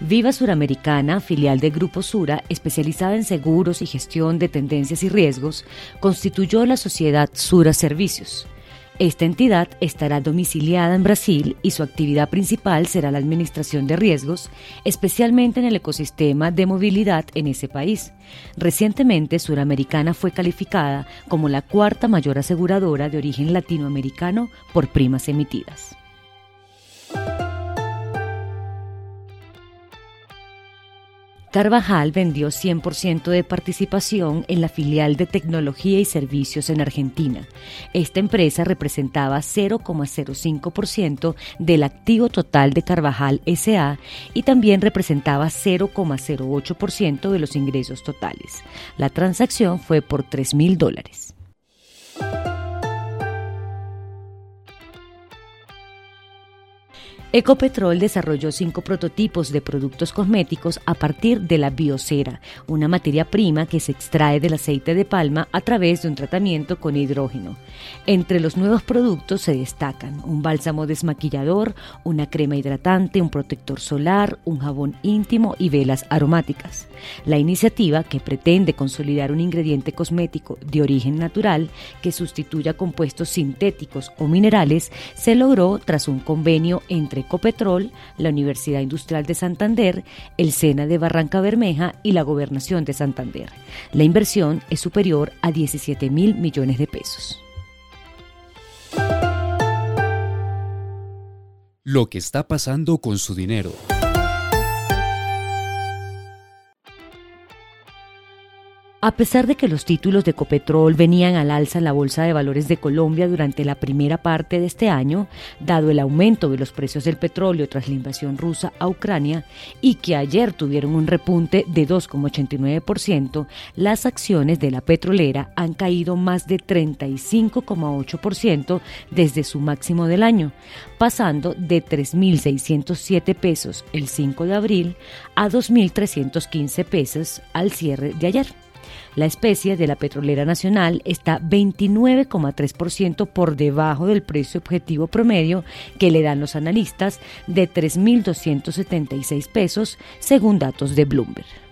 Viva Suramericana, filial de Grupo Sura, especializada en seguros y gestión de tendencias y riesgos, constituyó la sociedad Sura Servicios. Esta entidad estará domiciliada en Brasil y su actividad principal será la administración de riesgos, especialmente en el ecosistema de movilidad en ese país. Recientemente, Suramericana fue calificada como la cuarta mayor aseguradora de origen latinoamericano por primas emitidas. Carvajal vendió 100% de participación en la filial de tecnología y servicios en Argentina. Esta empresa representaba 0,05% del activo total de Carvajal SA y también representaba 0,08% de los ingresos totales. La transacción fue por 3 mil dólares. Ecopetrol desarrolló cinco prototipos de productos cosméticos a partir de la biocera, una materia prima que se extrae del aceite de palma a través de un tratamiento con hidrógeno. Entre los nuevos productos se destacan un bálsamo desmaquillador, una crema hidratante, un protector solar, un jabón íntimo y velas aromáticas. La iniciativa, que pretende consolidar un ingrediente cosmético de origen natural que sustituya compuestos sintéticos o minerales, se logró tras un convenio entre Ecopetrol, la Universidad Industrial de Santander, el SENA de Barranca Bermeja y la Gobernación de Santander. La inversión es superior a 17 mil millones de pesos. Lo que está pasando con su dinero. A pesar de que los títulos de Ecopetrol venían al alza en la Bolsa de Valores de Colombia durante la primera parte de este año, dado el aumento de los precios del petróleo tras la invasión rusa a Ucrania y que ayer tuvieron un repunte de 2,89%, las acciones de la petrolera han caído más de 35,8% desde su máximo del año, pasando de 3.607 pesos el 5 de abril a 2.315 pesos al cierre de ayer. La especie de la petrolera nacional está 29,3% por debajo del precio objetivo promedio que le dan los analistas de 3.276 pesos según datos de Bloomberg.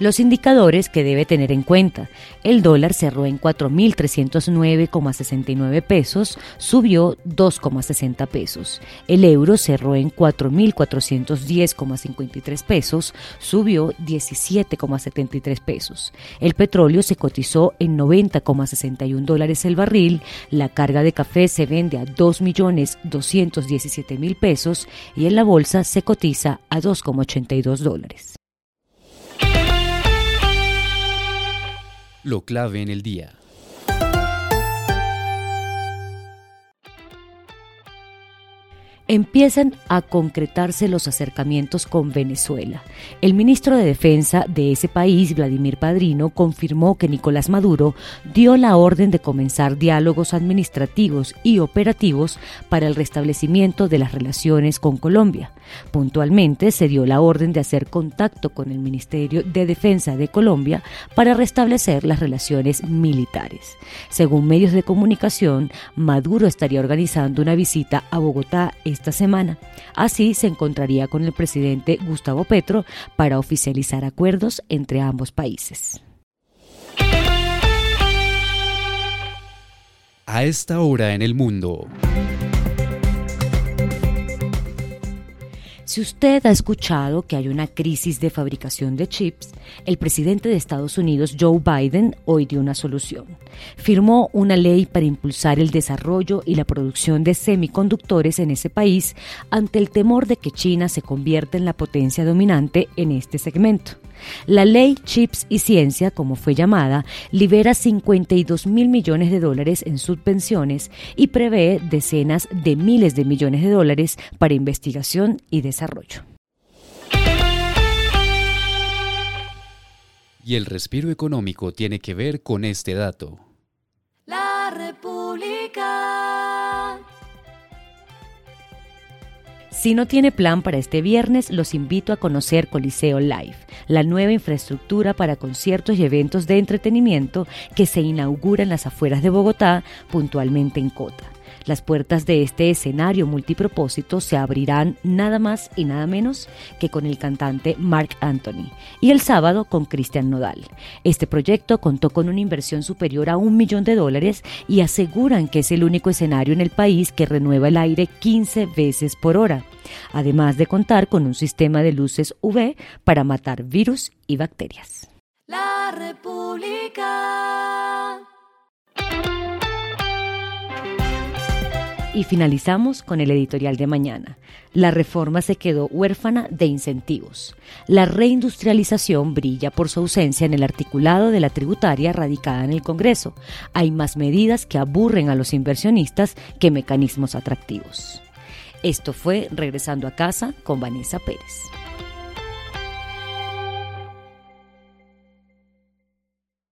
Los indicadores que debe tener en cuenta. El dólar cerró en 4.309,69 pesos, subió 2,60 pesos. El euro cerró en 4.410,53 pesos, subió 17,73 pesos. El petróleo se cotizó en 90,61 dólares el barril. La carga de café se vende a 2.217.000 pesos y en la bolsa se cotiza a 2,82 dólares. Lo clave en el día. Empiezan a concretarse los acercamientos con Venezuela. El ministro de Defensa de ese país, Vladimir Padrino, confirmó que Nicolás Maduro dio la orden de comenzar diálogos administrativos y operativos para el restablecimiento de las relaciones con Colombia. Puntualmente se dio la orden de hacer contacto con el Ministerio de Defensa de Colombia para restablecer las relaciones militares. Según medios de comunicación, Maduro estaría organizando una visita a Bogotá esta semana. Así se encontraría con el presidente Gustavo Petro para oficializar acuerdos entre ambos países. A esta hora en el mundo. Si usted ha escuchado que hay una crisis de fabricación de chips, el presidente de Estados Unidos, Joe Biden, hoy dio una solución. Firmó una ley para impulsar el desarrollo y la producción de semiconductores en ese país ante el temor de que China se convierta en la potencia dominante en este segmento. La ley Chips y Ciencia, como fue llamada, libera 52 mil millones de dólares en subvenciones y prevé decenas de miles de millones de dólares para investigación y y el respiro económico tiene que ver con este dato. La República. Si no tiene plan para este viernes, los invito a conocer Coliseo Live, la nueva infraestructura para conciertos y eventos de entretenimiento que se inaugura en las afueras de Bogotá, puntualmente en Cota. Las puertas de este escenario multipropósito se abrirán nada más y nada menos que con el cantante Mark Anthony y el sábado con Cristian Nodal. Este proyecto contó con una inversión superior a un millón de dólares y aseguran que es el único escenario en el país que renueva el aire 15 veces por hora, además de contar con un sistema de luces UV para matar virus y bacterias. La República. Y finalizamos con el editorial de mañana. La reforma se quedó huérfana de incentivos. La reindustrialización brilla por su ausencia en el articulado de la tributaria radicada en el Congreso. Hay más medidas que aburren a los inversionistas que mecanismos atractivos. Esto fue Regresando a casa con Vanessa Pérez.